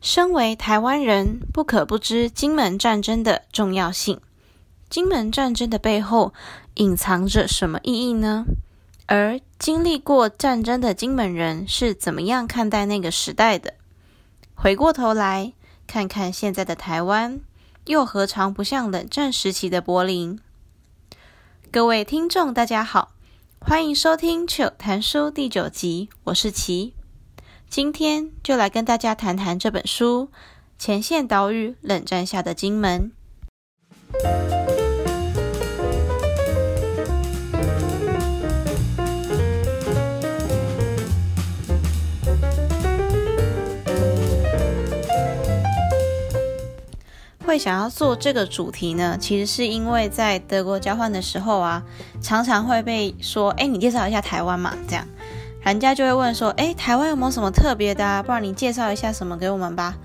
身为台湾人，不可不知金门战争的重要性。金门战争的背后隐藏着什么意义呢？而经历过战争的金门人是怎么样看待那个时代的？回过头来看看现在的台湾，又何尝不像冷战时期的柏林？各位听众，大家好，欢迎收听《糗谈书》第九集，我是琪。今天就来跟大家谈谈这本书《前线岛屿：冷战下的金门》。会想要做这个主题呢，其实是因为在德国交换的时候啊，常常会被说：“哎，你介绍一下台湾嘛。”这样。人家就会问说：“诶，台湾有没有什么特别的啊？不然你介绍一下什么给我们吧。”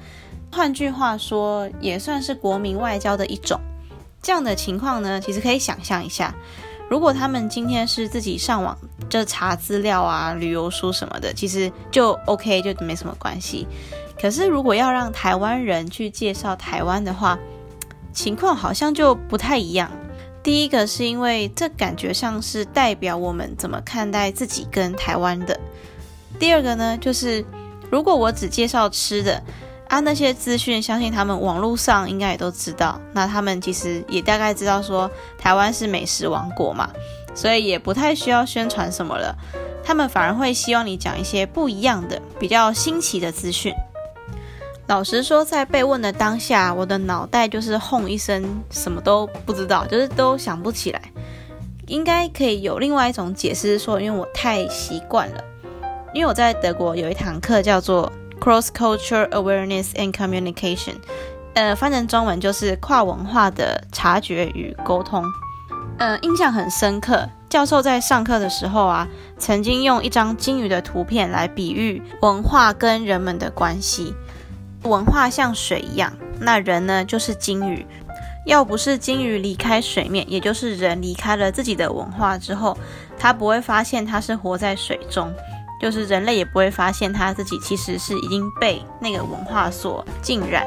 换句话说，也算是国民外交的一种。这样的情况呢，其实可以想象一下，如果他们今天是自己上网就查资料啊、旅游书什么的，其实就 OK，就没什么关系。可是如果要让台湾人去介绍台湾的话，情况好像就不太一样。第一个是因为这感觉像是代表我们怎么看待自己跟台湾的。第二个呢，就是如果我只介绍吃的啊，那些资讯相信他们网络上应该也都知道。那他们其实也大概知道说台湾是美食王国嘛，所以也不太需要宣传什么了。他们反而会希望你讲一些不一样的、比较新奇的资讯。老实说，在被问的当下，我的脑袋就是轰一声，什么都不知道，就是都想不起来。应该可以有另外一种解释，说因为我太习惯了。因为我在德国有一堂课叫做 Cross Cultural Awareness and Communication，呃，翻成中文就是跨文化的察觉与沟通。呃，印象很深刻，教授在上课的时候啊，曾经用一张鲸鱼的图片来比喻文化跟人们的关系。文化像水一样，那人呢就是鲸鱼。要不是鲸鱼离开水面，也就是人离开了自己的文化之后，他不会发现他是活在水中，就是人类也不会发现他自己其实是已经被那个文化所浸染。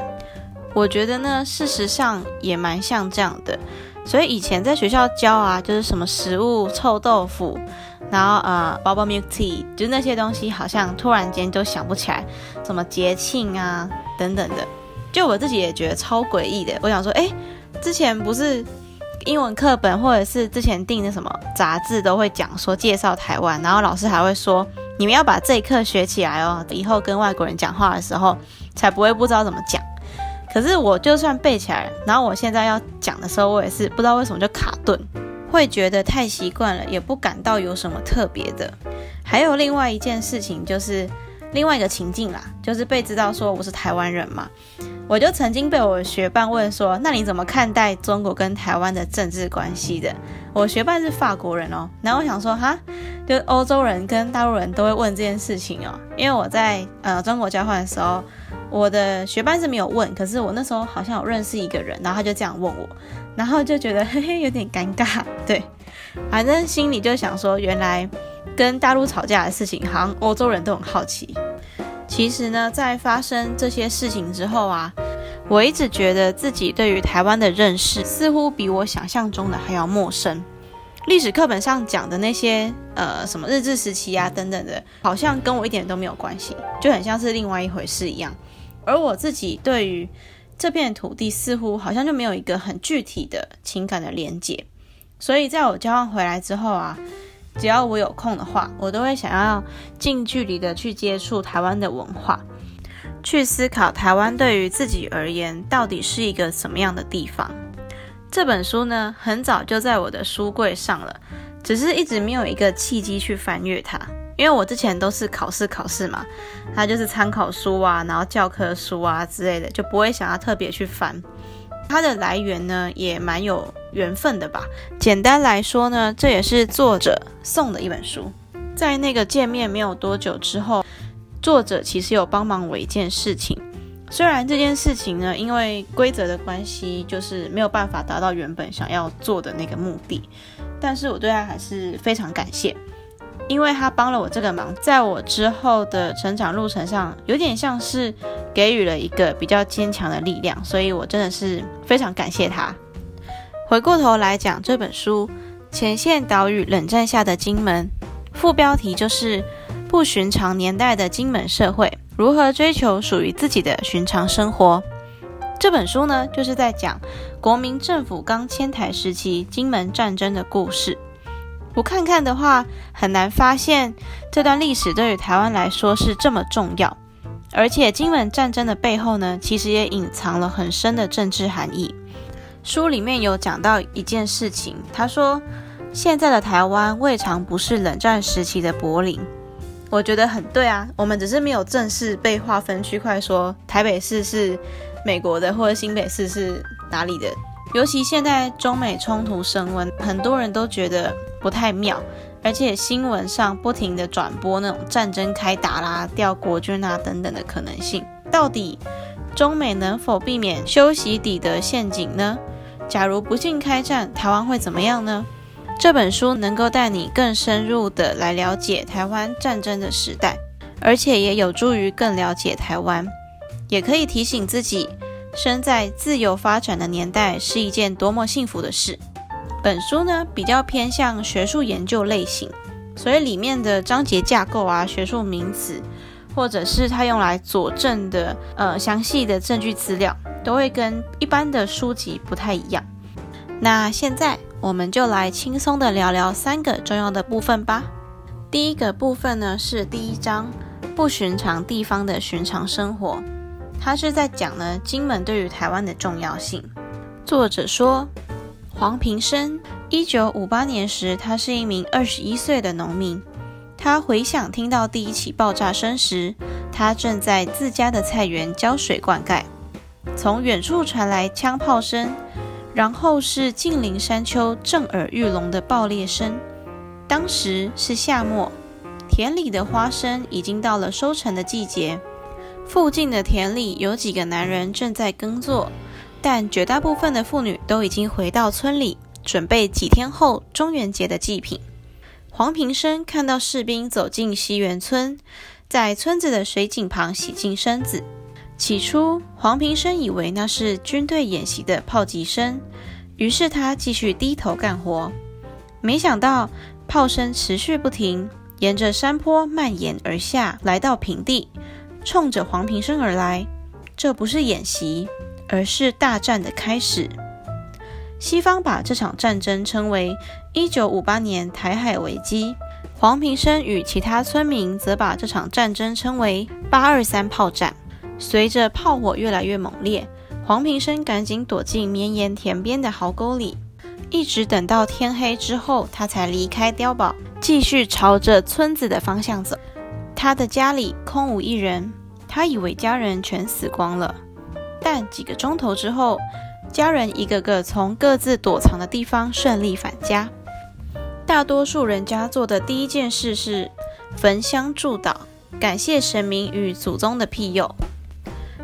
我觉得呢，事实上也蛮像这样的。所以以前在学校教啊，就是什么食物臭豆腐。然后呃，bubble milk tea，就那些东西，好像突然间都想不起来，什么节庆啊等等的，就我自己也觉得超诡异的。我想说，诶，之前不是英文课本或者是之前订的什么杂志都会讲说介绍台湾，然后老师还会说，你们要把这一课学起来哦，以后跟外国人讲话的时候才不会不知道怎么讲。可是我就算背起来，然后我现在要讲的时候，我也是不知道为什么就卡顿。会觉得太习惯了，也不感到有什么特别的。还有另外一件事情，就是另外一个情境啦，就是被知道说我是台湾人嘛，我就曾经被我学伴问说：“那你怎么看待中国跟台湾的政治关系的？”我学伴是法国人哦，然后我想说哈，就欧洲人跟大陆人都会问这件事情哦，因为我在呃中国交换的时候，我的学伴是没有问，可是我那时候好像有认识一个人，然后他就这样问我。然后就觉得嘿嘿有点尴尬，对，反正心里就想说，原来跟大陆吵架的事情，好像欧洲人都很好奇。其实呢，在发生这些事情之后啊，我一直觉得自己对于台湾的认识，似乎比我想象中的还要陌生。历史课本上讲的那些，呃，什么日治时期啊等等的，好像跟我一点都没有关系，就很像是另外一回事一样。而我自己对于这片土地似乎好像就没有一个很具体的情感的连结，所以在我交换回来之后啊，只要我有空的话，我都会想要近距离的去接触台湾的文化，去思考台湾对于自己而言到底是一个什么样的地方。这本书呢，很早就在我的书柜上了，只是一直没有一个契机去翻阅它。因为我之前都是考试考试嘛，它就是参考书啊，然后教科书啊之类的，就不会想要特别去翻。它的来源呢，也蛮有缘分的吧。简单来说呢，这也是作者送的一本书。在那个见面没有多久之后，作者其实有帮忙我一件事情。虽然这件事情呢，因为规则的关系，就是没有办法达到原本想要做的那个目的，但是我对他还是非常感谢。因为他帮了我这个忙，在我之后的成长路程上，有点像是给予了一个比较坚强的力量，所以我真的是非常感谢他。回过头来讲这本书《前线岛屿：冷战下的金门》，副标题就是“不寻常年代的金门社会如何追求属于自己的寻常生活”。这本书呢，就是在讲国民政府刚迁台时期金门战争的故事。不看看的话，很难发现这段历史对于台湾来说是这么重要。而且金门战争的背后呢，其实也隐藏了很深的政治含义。书里面有讲到一件事情，他说现在的台湾未尝不是冷战时期的柏林，我觉得很对啊。我们只是没有正式被划分区块，说台北市是美国的，或者新北市是哪里的。尤其现在中美冲突升温，很多人都觉得不太妙，而且新闻上不停地转播那种战争开打啦、调国军啊等等的可能性，到底中美能否避免修习底德陷阱呢？假如不幸开战，台湾会怎么样呢？这本书能够带你更深入的来了解台湾战争的时代，而且也有助于更了解台湾，也可以提醒自己，生在自由发展的年代是一件多么幸福的事。本书呢，比较偏向学术研究类型，所以里面的章节架构啊、学术名词，或者是它用来佐证的呃详细的证据资料。都会跟一般的书籍不太一样。那现在我们就来轻松的聊聊三个重要的部分吧。第一个部分呢，是第一章不寻常地方的寻常生活，他是在讲呢金门对于台湾的重要性。作者说，黄平生一九五八年时，他是一名二十一岁的农民。他回想听到第一起爆炸声时，他正在自家的菜园浇水灌溉。从远处传来枪炮声，然后是近邻山丘震耳欲聋的爆裂声。当时是夏末，田里的花生已经到了收成的季节。附近的田里有几个男人正在耕作，但绝大部分的妇女都已经回到村里，准备几天后中元节的祭品。黄平生看到士兵走进西园村，在村子的水井旁洗净身子。起初，黄平生以为那是军队演习的炮击声，于是他继续低头干活。没想到炮声持续不停，沿着山坡蔓延而下，来到平地，冲着黄平生而来。这不是演习，而是大战的开始。西方把这场战争称为1958年台海危机，黄平生与其他村民则把这场战争称为823炮战。随着炮火越来越猛烈，黄平生赶紧躲进绵延田边的壕沟里，一直等到天黑之后，他才离开碉堡，继续朝着村子的方向走。他的家里空无一人，他以为家人全死光了。但几个钟头之后，家人一个个从各自躲藏的地方顺利返家。大多数人家做的第一件事是焚香祝祷，感谢神明与祖宗的庇佑。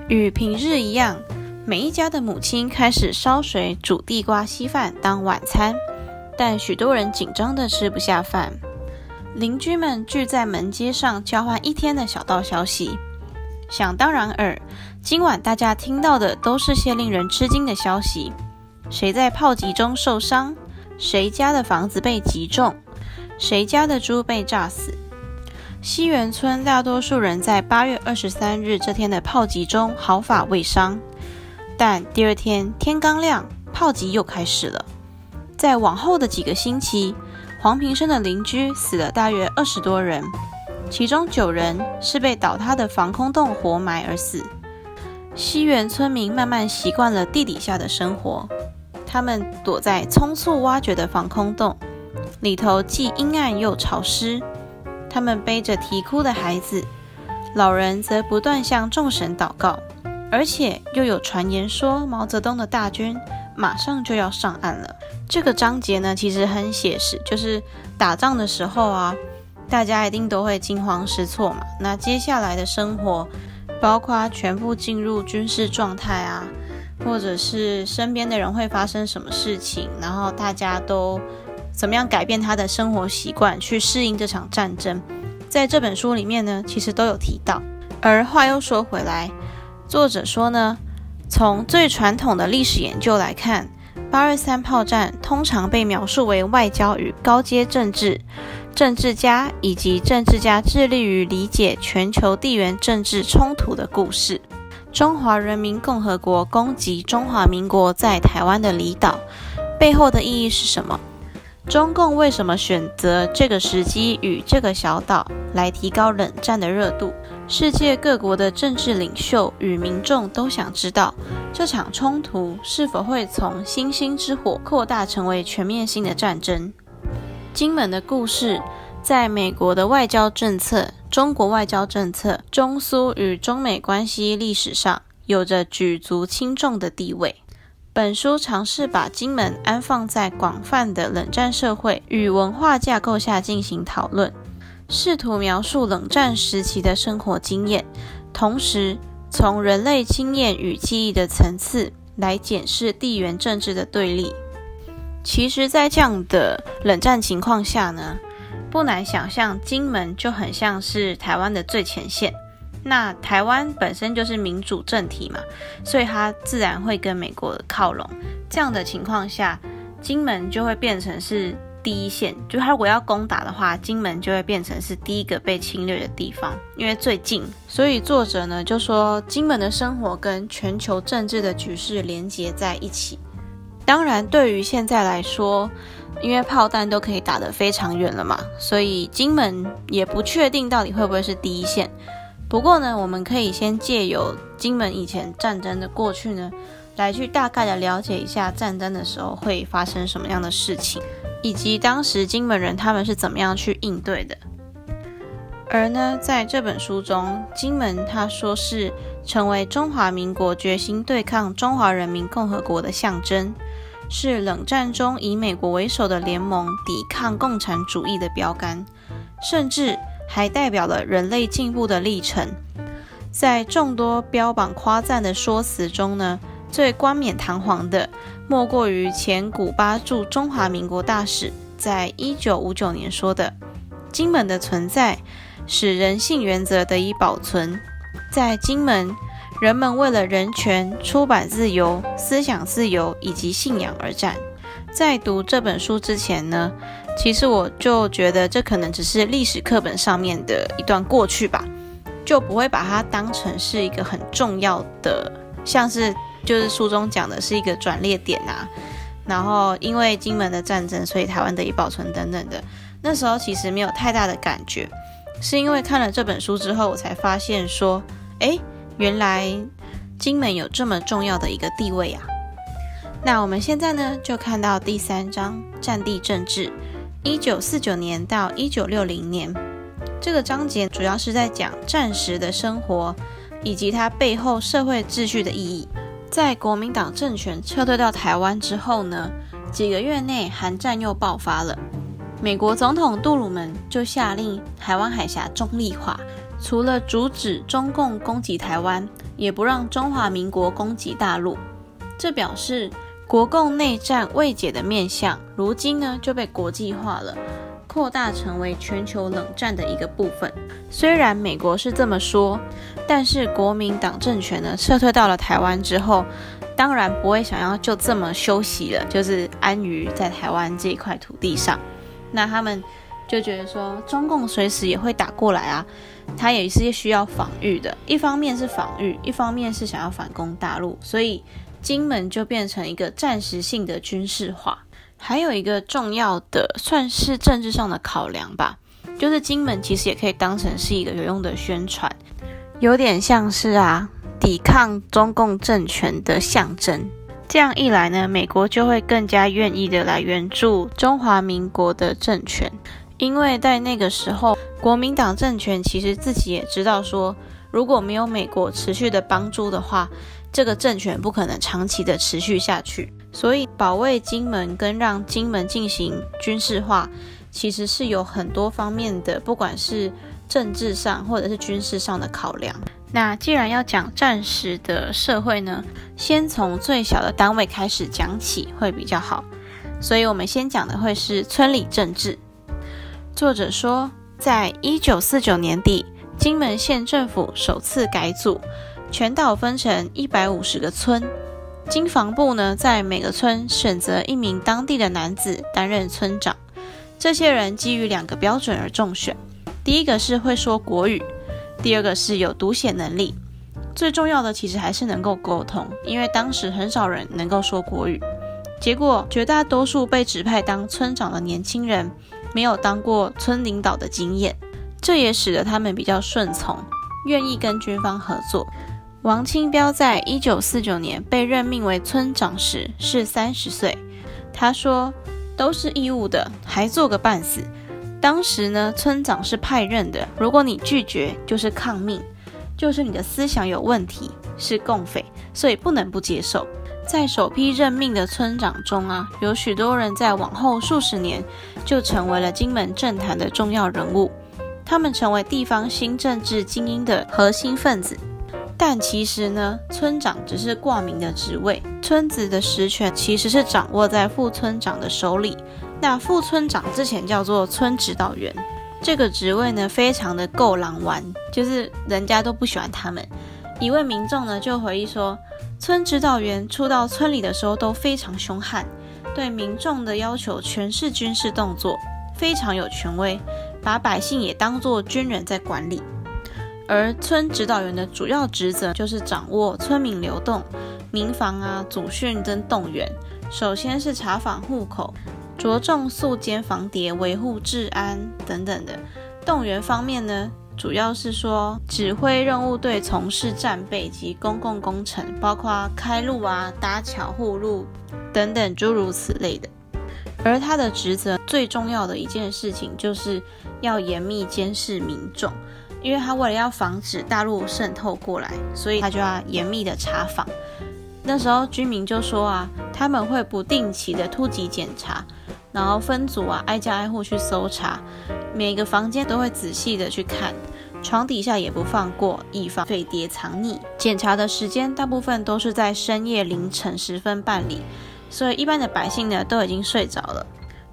与平日一样，每一家的母亲开始烧水煮地瓜稀饭当晚餐，但许多人紧张的吃不下饭。邻居们聚在门街上交换一天的小道消息。想当然尔，今晚大家听到的都是些令人吃惊的消息：谁在炮击中受伤？谁家的房子被击中？谁家的猪被炸死？西园村大多数人在八月二十三日这天的炮击中毫发未伤，但第二天天刚亮，炮击又开始了。在往后的几个星期，黄平生的邻居死了大约二十多人，其中九人是被倒塌的防空洞活埋而死。西园村民慢慢习惯了地底下的生活，他们躲在匆促挖掘的防空洞里头，既阴暗又潮湿。他们背着啼哭的孩子，老人则不断向众神祷告，而且又有传言说毛泽东的大军马上就要上岸了。这个章节呢，其实很写实，就是打仗的时候啊，大家一定都会惊慌失措嘛。那接下来的生活，包括全部进入军事状态啊，或者是身边的人会发生什么事情，然后大家都怎么样改变他的生活习惯去适应这场战争，在这本书里面呢，其实都有提到。而话又说回来，作者说呢，从最传统的历史研究来看，八二三炮战通常被描述为外交与高阶政治、政治家以及政治家致力于理解全球地缘政治冲突的故事。中华人民共和国攻击中华民国在台湾的离岛，背后的意义是什么？中共为什么选择这个时机与这个小岛来提高冷战的热度？世界各国的政治领袖与民众都想知道，这场冲突是否会从星星之火扩大成为全面性的战争。金门的故事，在美国的外交政策、中国外交政策、中苏与中美关系历史上，有着举足轻重的地位。本书尝试把金门安放在广泛的冷战社会与文化架构下进行讨论。试图描述冷战时期的生活经验，同时从人类经验与记忆的层次来检视地缘政治的对立。其实，在这样的冷战情况下呢，不难想象，金门就很像是台湾的最前线。那台湾本身就是民主政体嘛，所以它自然会跟美国靠拢。这样的情况下，金门就会变成是。第一线，就他如果要攻打的话，金门就会变成是第一个被侵略的地方，因为最近。所以作者呢就说，金门的生活跟全球政治的局势连接在一起。当然，对于现在来说，因为炮弹都可以打得非常远了嘛，所以金门也不确定到底会不会是第一线。不过呢，我们可以先借由金门以前战争的过去呢，来去大概的了解一下战争的时候会发生什么样的事情。以及当时金门人他们是怎么样去应对的？而呢，在这本书中，金门他说是成为中华民国决心对抗中华人民共和国的象征，是冷战中以美国为首的联盟抵抗共产主义的标杆，甚至还代表了人类进步的历程。在众多标榜夸赞的说辞中呢，最冠冕堂皇的。莫过于前古巴驻中华民国大使在一九五九年说的：“金门的存在使人性原则得以保存。在金门，人们为了人权、出版自由、思想自由以及信仰而战。”在读这本书之前呢，其实我就觉得这可能只是历史课本上面的一段过去吧，就不会把它当成是一个很重要的，像是。就是书中讲的是一个转捩点啊，然后因为金门的战争，所以台湾得以保存等等的。那时候其实没有太大的感觉，是因为看了这本书之后，我才发现说，诶，原来金门有这么重要的一个地位啊。那我们现在呢，就看到第三章战地政治，一九四九年到一九六零年这个章节，主要是在讲战时的生活以及它背后社会秩序的意义。在国民党政权撤退到台湾之后呢，几个月内韩战又爆发了。美国总统杜鲁门就下令台湾海峡中立化，除了阻止中共攻击台湾，也不让中华民国攻击大陆。这表示国共内战未解的面向，如今呢就被国际化了。扩大成为全球冷战的一个部分。虽然美国是这么说，但是国民党政权呢撤退到了台湾之后，当然不会想要就这么休息了，就是安于在台湾这一块土地上。那他们就觉得说，中共随时也会打过来啊，他也是需要防御的。一方面是防御，一方面是想要反攻大陆，所以金门就变成一个暂时性的军事化。还有一个重要的，算是政治上的考量吧，就是金门其实也可以当成是一个有用的宣传，有点像是啊抵抗中共政权的象征。这样一来呢，美国就会更加愿意的来援助中华民国的政权，因为在那个时候，国民党政权其实自己也知道说，如果没有美国持续的帮助的话，这个政权不可能长期的持续下去。所以保卫金门跟让金门进行军事化，其实是有很多方面的，不管是政治上或者是军事上的考量。那既然要讲战时的社会呢，先从最小的单位开始讲起会比较好。所以我们先讲的会是村里政治。作者说，在一九四九年底，金门县政府首次改组，全岛分成一百五十个村。经防部呢，在每个村选择一名当地的男子担任村长。这些人基于两个标准而中选：第一个是会说国语，第二个是有读写能力。最重要的其实还是能够沟通，因为当时很少人能够说国语。结果，绝大多数被指派当村长的年轻人没有当过村领导的经验，这也使得他们比较顺从，愿意跟军方合作。王清标在一九四九年被任命为村长时是三十岁，他说：“都是义务的，还做个半死。”当时呢，村长是派任的，如果你拒绝，就是抗命，就是你的思想有问题，是共匪，所以不能不接受。在首批任命的村长中啊，有许多人在往后数十年就成为了金门政坛的重要人物，他们成为地方新政治精英的核心分子。但其实呢，村长只是挂名的职位，村子的实权其实是掌握在副村长的手里。那副村长之前叫做村指导员，这个职位呢，非常的够狼玩，就是人家都不喜欢他们。一位民众呢就回忆说。村指导员初到村里的时候都非常凶悍，对民众的要求全是军事动作，非常有权威，把百姓也当作军人在管理。而村指导员的主要职责就是掌握村民流动、民防啊、组训跟动员。首先是查访户口，着重肃奸防谍、维护治安等等的。动员方面呢，主要是说指挥任务队从事战备及公共工程，包括开路啊、搭桥护路等等诸如此类的。而他的职责最重要的一件事情，就是要严密监视民众，因为他为了要防止大陆渗透过来，所以他就要严密的查访。那时候居民就说啊，他们会不定期的突击检查，然后分组啊，挨家挨户去搜查。每个房间都会仔细的去看，床底下也不放过，以防匪谍藏匿。检查的时间大部分都是在深夜凌晨时分办理，所以一般的百姓呢都已经睡着了。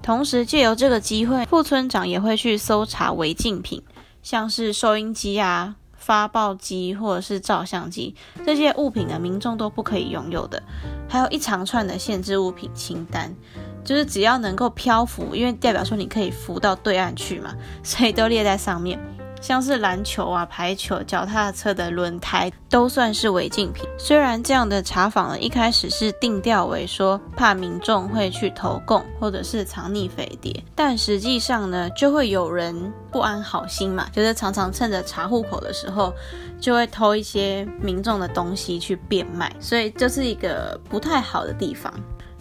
同时借由这个机会，副村长也会去搜查违禁品，像是收音机啊、发报机或者是照相机这些物品呢，民众都不可以拥有的，还有一长串的限制物品清单。就是只要能够漂浮，因为代表说你可以浮到对岸去嘛，所以都列在上面。像是篮球啊、排球、脚踏车的轮胎都算是违禁品。虽然这样的查访呢，一开始是定调为说怕民众会去投共或者是藏匿匪谍，但实际上呢，就会有人不安好心嘛，就是常常趁着查户口的时候，就会偷一些民众的东西去变卖，所以这是一个不太好的地方。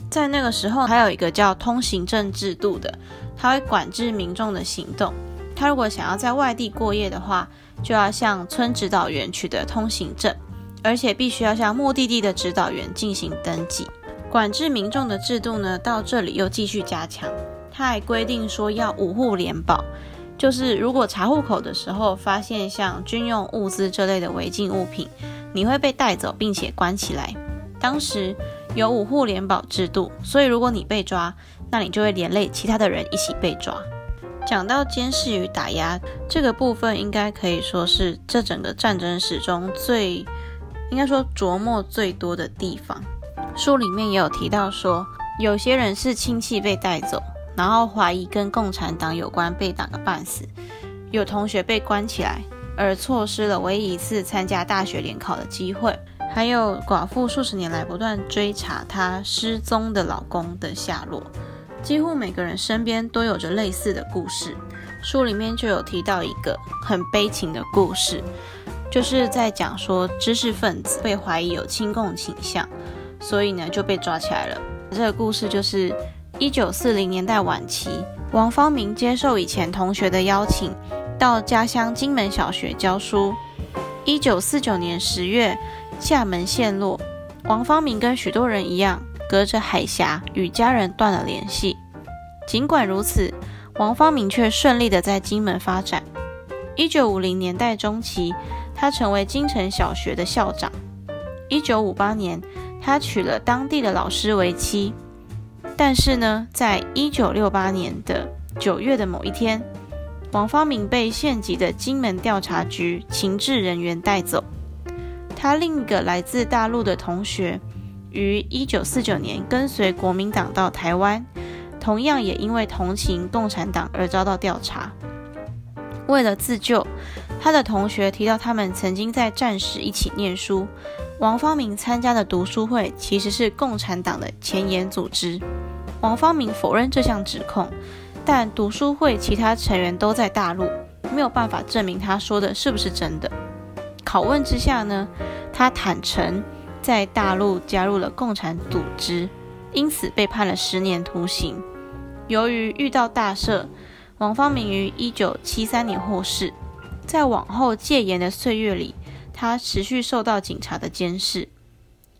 在那个时候，还有一个叫通行证制度的，它会管制民众的行动。他如果想要在外地过夜的话，就要向村指导员取得通行证，而且必须要向目的地的指导员进行登记。管制民众的制度呢，到这里又继续加强。他还规定说要五户联保，就是如果查户口的时候发现像军用物资这类的违禁物品，你会被带走并且关起来。当时。有五户联保制度，所以如果你被抓，那你就会连累其他的人一起被抓。讲到监视与打压这个部分，应该可以说是这整个战争史中最应该说琢磨最多的地方。书里面也有提到说，有些人是亲戚被带走，然后怀疑跟共产党有关，被打个半死；有同学被关起来，而错失了唯一一次参加大学联考的机会。还有寡妇数十年来不断追查她失踪的老公的下落，几乎每个人身边都有着类似的故事。书里面就有提到一个很悲情的故事，就是在讲说知识分子被怀疑有亲共倾向，所以呢就被抓起来了。这个故事就是一九四零年代晚期，王方明接受以前同学的邀请，到家乡金门小学教书。一九四九年十月。厦门陷落，王方明跟许多人一样，隔着海峡与家人断了联系。尽管如此，王方明却顺利的在金门发展。一九五零年代中期，他成为金城小学的校长。一九五八年，他娶了当地的老师为妻。但是呢，在一九六八年的九月的某一天，王方明被县级的金门调查局情治人员带走。他另一个来自大陆的同学，于一九四九年跟随国民党到台湾，同样也因为同情共产党而遭到调查。为了自救，他的同学提到他们曾经在战时一起念书。王方明参加的读书会其实是共产党的前沿组织。王方明否认这项指控，但读书会其他成员都在大陆，没有办法证明他说的是不是真的。拷问之下呢，他坦诚在大陆加入了共产组织，因此被判了十年徒刑。由于遇到大赦，王方明于一九七三年获释。在往后戒严的岁月里，他持续受到警察的监视。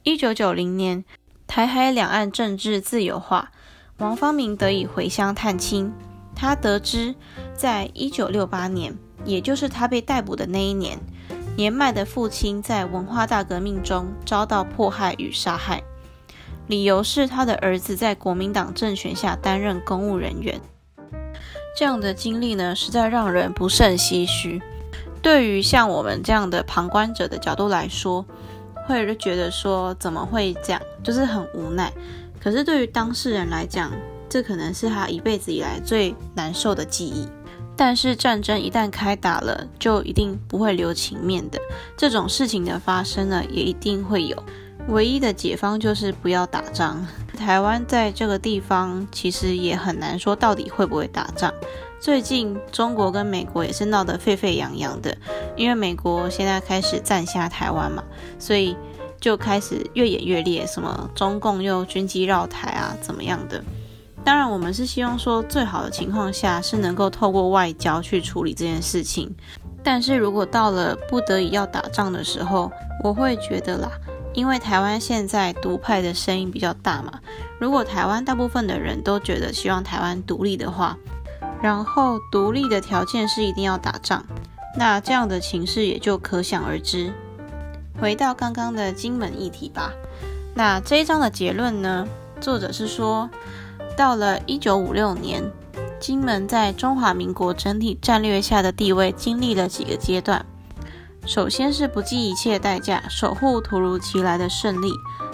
一九九零年，台海两岸政治自由化，王方明得以回乡探亲。他得知，在一九六八年，也就是他被逮捕的那一年，年迈的父亲在文化大革命中遭到迫害与杀害，理由是他的儿子在国民党政权下担任公务人员。这样的经历呢，实在让人不胜唏嘘。对于像我们这样的旁观者的角度来说，会觉得说怎么会这样，就是很无奈。可是对于当事人来讲，这可能是他一辈子以来最难受的记忆。但是战争一旦开打了，就一定不会留情面的。这种事情的发生呢，也一定会有。唯一的解方就是不要打仗。台湾在这个地方其实也很难说到底会不会打仗。最近中国跟美国也是闹得沸沸扬扬的，因为美国现在开始占下台湾嘛，所以就开始越演越烈，什么中共又军机绕台啊，怎么样的？当然，我们是希望说最好的情况下是能够透过外交去处理这件事情。但是如果到了不得已要打仗的时候，我会觉得啦，因为台湾现在独派的声音比较大嘛，如果台湾大部分的人都觉得希望台湾独立的话，然后独立的条件是一定要打仗，那这样的情势也就可想而知。回到刚刚的金门议题吧，那这一章的结论呢？作者是说，到了一九五六年，金门在中华民国整体战略下的地位经历了几个阶段。首先是不计一切代价守护突如其来的胜利，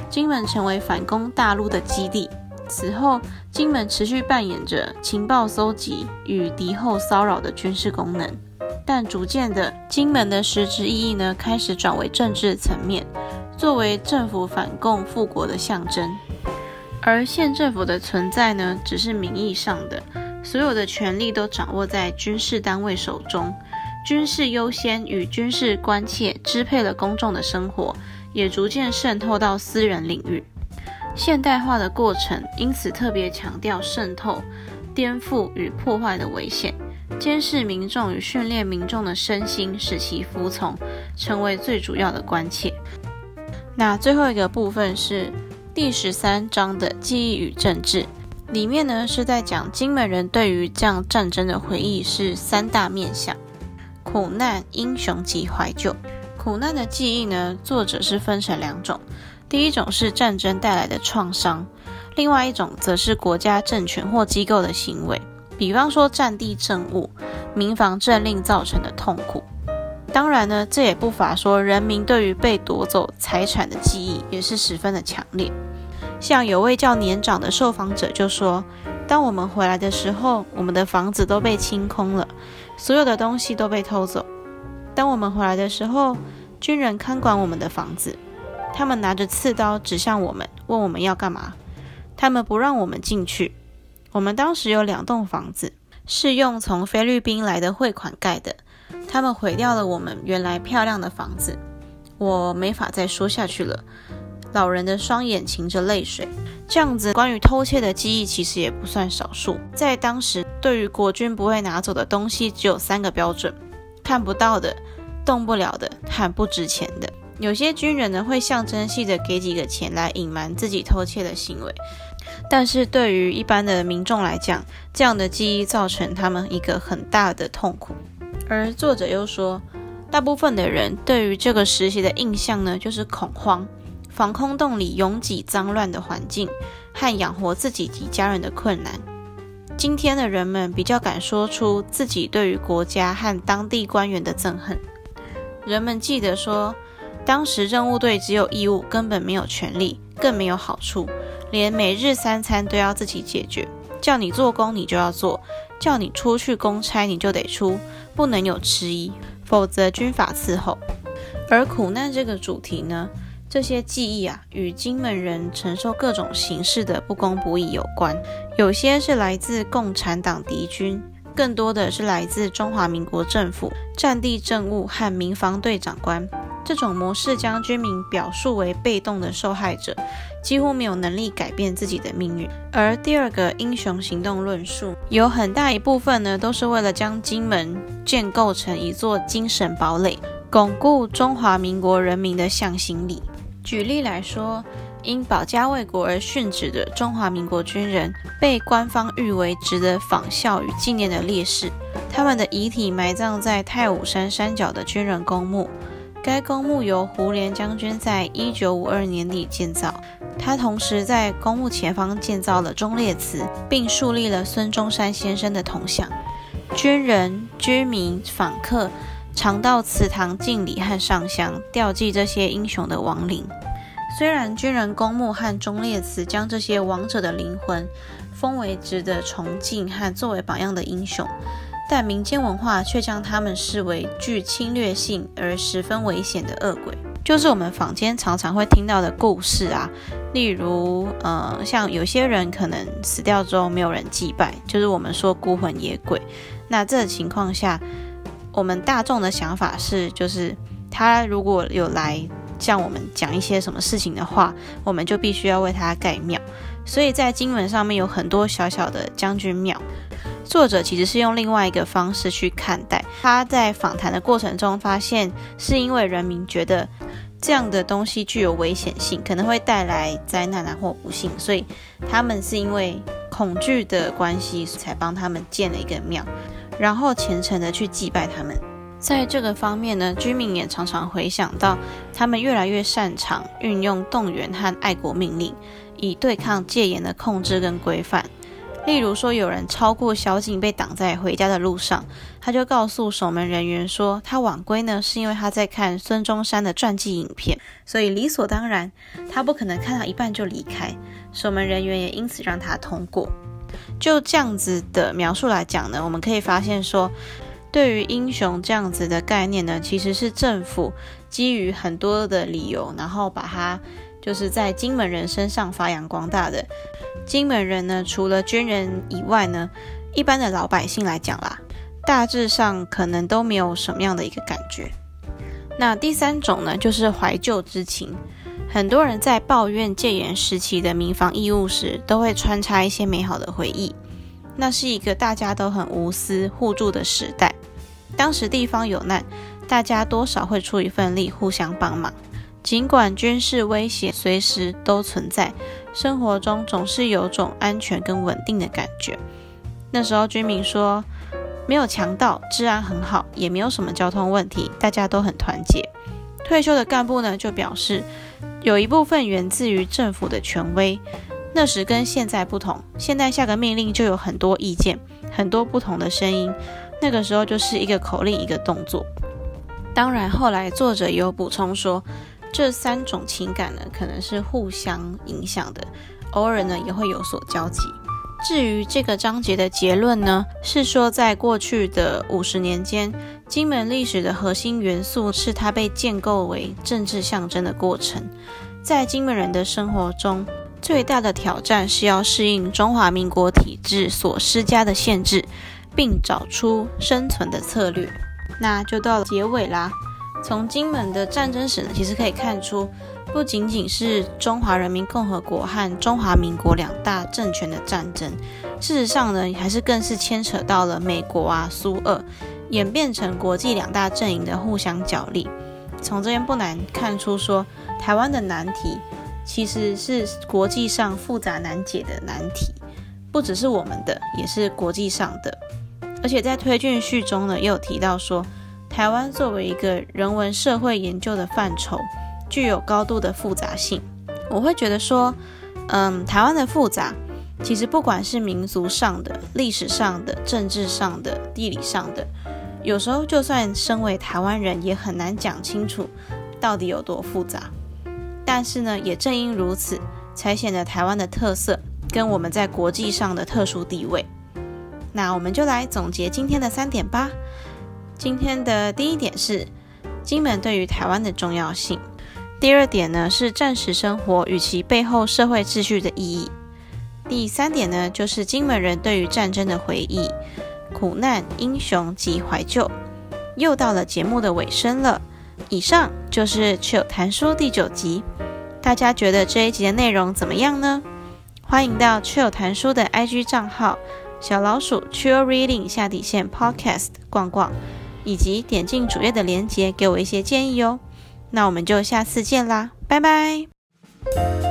金门成为反攻大陆的基地。此后，金门持续扮演着情报搜集与敌后骚扰的军事功能，但逐渐的，金门的实质意义呢，开始转为政治层面，作为政府反共复国的象征。而县政府的存在呢，只是名义上的，所有的权力都掌握在军事单位手中，军事优先与军事关切支配了公众的生活，也逐渐渗透到私人领域。现代化的过程，因此特别强调渗透、颠覆与破坏的危险，监视民众与训练民众的身心，使其服从，成为最主要的关切。那最后一个部分是第十三章的记忆与政治，里面呢是在讲金门人对于这样战争的回忆是三大面向：苦难、英雄及怀旧。苦难的记忆呢，作者是分成两种。第一种是战争带来的创伤，另外一种则是国家政权或机构的行为，比方说战地政务、民防政令造成的痛苦。当然呢，这也不乏说人民对于被夺走财产的记忆也是十分的强烈。像有位叫年长的受访者就说：“当我们回来的时候，我们的房子都被清空了，所有的东西都被偷走。当我们回来的时候，军人看管我们的房子。”他们拿着刺刀指向我们，问我们要干嘛。他们不让我们进去。我们当时有两栋房子，是用从菲律宾来的汇款盖的。他们毁掉了我们原来漂亮的房子。我没法再说下去了。老人的双眼噙着泪水。这样子关于偷窃的记忆其实也不算少数。在当时，对于国军不会拿走的东西只有三个标准：看不到的、动不了的、和不值钱的。有些军人呢，会象征性的给几个钱来隐瞒自己偷窃的行为，但是对于一般的民众来讲，这样的记忆造成他们一个很大的痛苦。而作者又说，大部分的人对于这个时期的印象呢，就是恐慌、防空洞里拥挤脏乱的环境，和养活自己及家人的困难。今天的人们比较敢说出自己对于国家和当地官员的憎恨。人们记得说，当时任务队只有义务，根本没有权利，更没有好处，连每日三餐都要自己解决。叫你做工，你就要做；叫你出去公差，你就得出，不能有迟疑，否则军法伺候。而苦难这个主题呢，这些记忆啊，与金门人承受各种形式的不公不义有关。有些是来自共产党敌军，更多的是来自中华民国政府、战地政务和民防队长官。这种模式将军民表述为被动的受害者，几乎没有能力改变自己的命运。而第二个英雄行动论述，有很大一部分呢，都是为了将金门建构成一座精神堡垒，巩固中华民国人民的向心力。举例来说，因保家卫国而殉职的中华民国军人，被官方誉为值得仿效与纪念的烈士，他们的遗体埋葬在太武山山脚的军人公墓。该公墓由胡琏将军在一九五二年底建造，他同时在公墓前方建造了忠烈祠，并树立了孙中山先生的铜像。军人、居民、访客常到祠堂敬礼和上香，吊祭这些英雄的亡灵。虽然军人公墓和忠烈祠将这些亡者的灵魂封为值得崇敬和作为榜样的英雄。但民间文化却将他们视为具侵略性而十分危险的恶鬼，就是我们坊间常常会听到的故事啊。例如，呃，像有些人可能死掉之后没有人祭拜，就是我们说孤魂野鬼。那这情况下，我们大众的想法是，就是他如果有来向我们讲一些什么事情的话，我们就必须要为他盖庙。所以在经文上面有很多小小的将军庙。作者其实是用另外一个方式去看待。他在访谈的过程中发现，是因为人民觉得这样的东西具有危险性，可能会带来灾难啊或不幸，所以他们是因为恐惧的关系才帮他们建了一个庙，然后虔诚的去祭拜他们。在这个方面呢，居民也常常回想到，他们越来越擅长运用动员和爱国命令，以对抗戒严的控制跟规范。例如说，有人超过小景被挡在回家的路上，他就告诉守门人员说，他晚归呢是因为他在看孙中山的传记影片，所以理所当然，他不可能看到一半就离开。守门人员也因此让他通过。就这样子的描述来讲呢，我们可以发现说，对于英雄这样子的概念呢，其实是政府基于很多的理由，然后把它就是在金门人身上发扬光大的。金门人呢，除了军人以外呢，一般的老百姓来讲啦，大致上可能都没有什么样的一个感觉。那第三种呢，就是怀旧之情。很多人在抱怨戒严时期的民防义务时，都会穿插一些美好的回忆。那是一个大家都很无私互助的时代。当时地方有难，大家多少会出一份力，互相帮忙。尽管军事威胁随时都存在，生活中总是有种安全跟稳定的感觉。那时候居民说，没有强盗，治安很好，也没有什么交通问题，大家都很团结。退休的干部呢，就表示，有一部分源自于政府的权威。那时跟现在不同，现在下个命令就有很多意见，很多不同的声音。那个时候就是一个口令，一个动作。当然，后来作者有补充说。这三种情感呢，可能是互相影响的，偶尔呢也会有所交集。至于这个章节的结论呢，是说在过去的五十年间，金门历史的核心元素是它被建构为政治象征的过程。在金门人的生活中，最大的挑战是要适应中华民国体制所施加的限制，并找出生存的策略。那就到了结尾啦。从金门的战争史呢，其实可以看出，不仅仅是中华人民共和国和中华民国两大政权的战争，事实上呢，还是更是牵扯到了美国啊、苏俄，演变成国际两大阵营的互相角力。从这边不难看出说，台湾的难题其实是国际上复杂难解的难题，不只是我们的，也是国际上的。而且在推荐序中呢，也有提到说。台湾作为一个人文社会研究的范畴，具有高度的复杂性。我会觉得说，嗯，台湾的复杂，其实不管是民族上的、历史上的、政治上的、地理上的，有时候就算身为台湾人，也很难讲清楚到底有多复杂。但是呢，也正因如此，才显得台湾的特色跟我们在国际上的特殊地位。那我们就来总结今天的三点吧。今天的第一点是金门对于台湾的重要性。第二点呢是战时生活与其背后社会秩序的意义。第三点呢就是金门人对于战争的回忆、苦难、英雄及怀旧。又到了节目的尾声了，以上就是 Chill 谈书第九集。大家觉得这一集的内容怎么样呢？欢迎到 Chill 谈书的 IG 账号。小老鼠 Chill Reading 下底线 Podcast 逛逛，以及点进主页的链接，给我一些建议哦。那我们就下次见啦，拜拜。